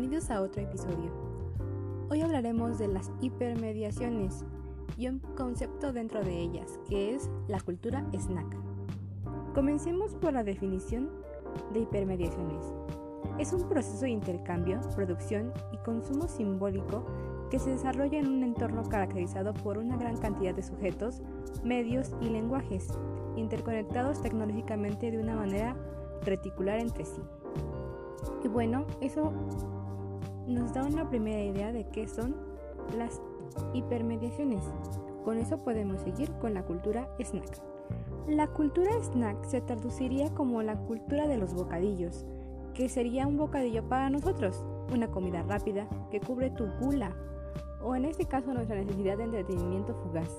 bienvenidos a otro episodio. Hoy hablaremos de las hipermediaciones y un concepto dentro de ellas, que es la cultura snack. Comencemos por la definición de hipermediaciones. Es un proceso de intercambio, producción y consumo simbólico que se desarrolla en un entorno caracterizado por una gran cantidad de sujetos, medios y lenguajes, interconectados tecnológicamente de una manera reticular entre sí. Y bueno, eso nos da una primera idea de qué son las hipermediaciones. Con eso podemos seguir con la cultura snack. La cultura snack se traduciría como la cultura de los bocadillos, que sería un bocadillo para nosotros, una comida rápida que cubre tu gula, o en este caso nuestra necesidad de entretenimiento fugaz,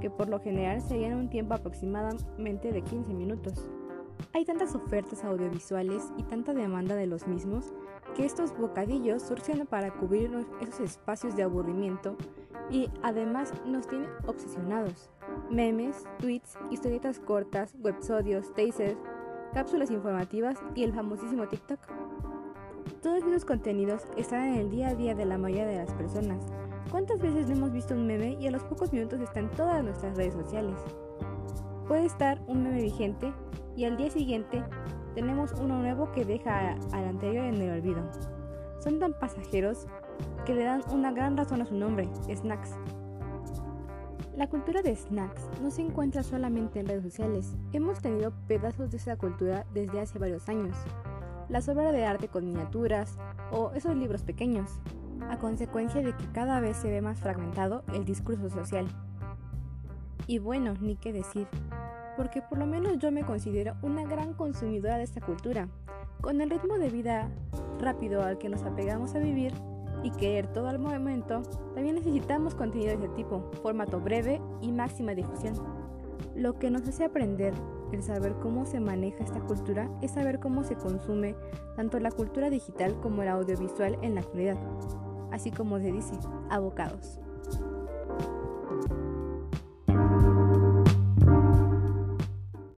que por lo general sería en un tiempo aproximadamente de 15 minutos. Hay tantas ofertas audiovisuales y tanta demanda de los mismos que estos bocadillos surgen para cubrir esos espacios de aburrimiento y además nos tienen obsesionados. Memes, tweets, historietas cortas, websodios, tasers, cápsulas informativas y el famosísimo TikTok. Todos esos contenidos están en el día a día de la mayoría de las personas. ¿Cuántas veces no hemos visto un meme y a los pocos minutos está en todas nuestras redes sociales? Puede estar un meme vigente y al día siguiente tenemos uno nuevo que deja al anterior en el olvido. Son tan pasajeros que le dan una gran razón a su nombre, snacks. La cultura de snacks no se encuentra solamente en redes sociales. Hemos tenido pedazos de esa cultura desde hace varios años. Las obras de arte con miniaturas o esos libros pequeños, a consecuencia de que cada vez se ve más fragmentado el discurso social. Y bueno, ni qué decir, porque por lo menos yo me considero una gran consumidora de esta cultura. Con el ritmo de vida rápido al que nos apegamos a vivir y querer todo al momento, también necesitamos contenido de este tipo, formato breve y máxima difusión. Lo que nos hace aprender el saber cómo se maneja esta cultura es saber cómo se consume tanto la cultura digital como la audiovisual en la actualidad, así como se dice, abocados.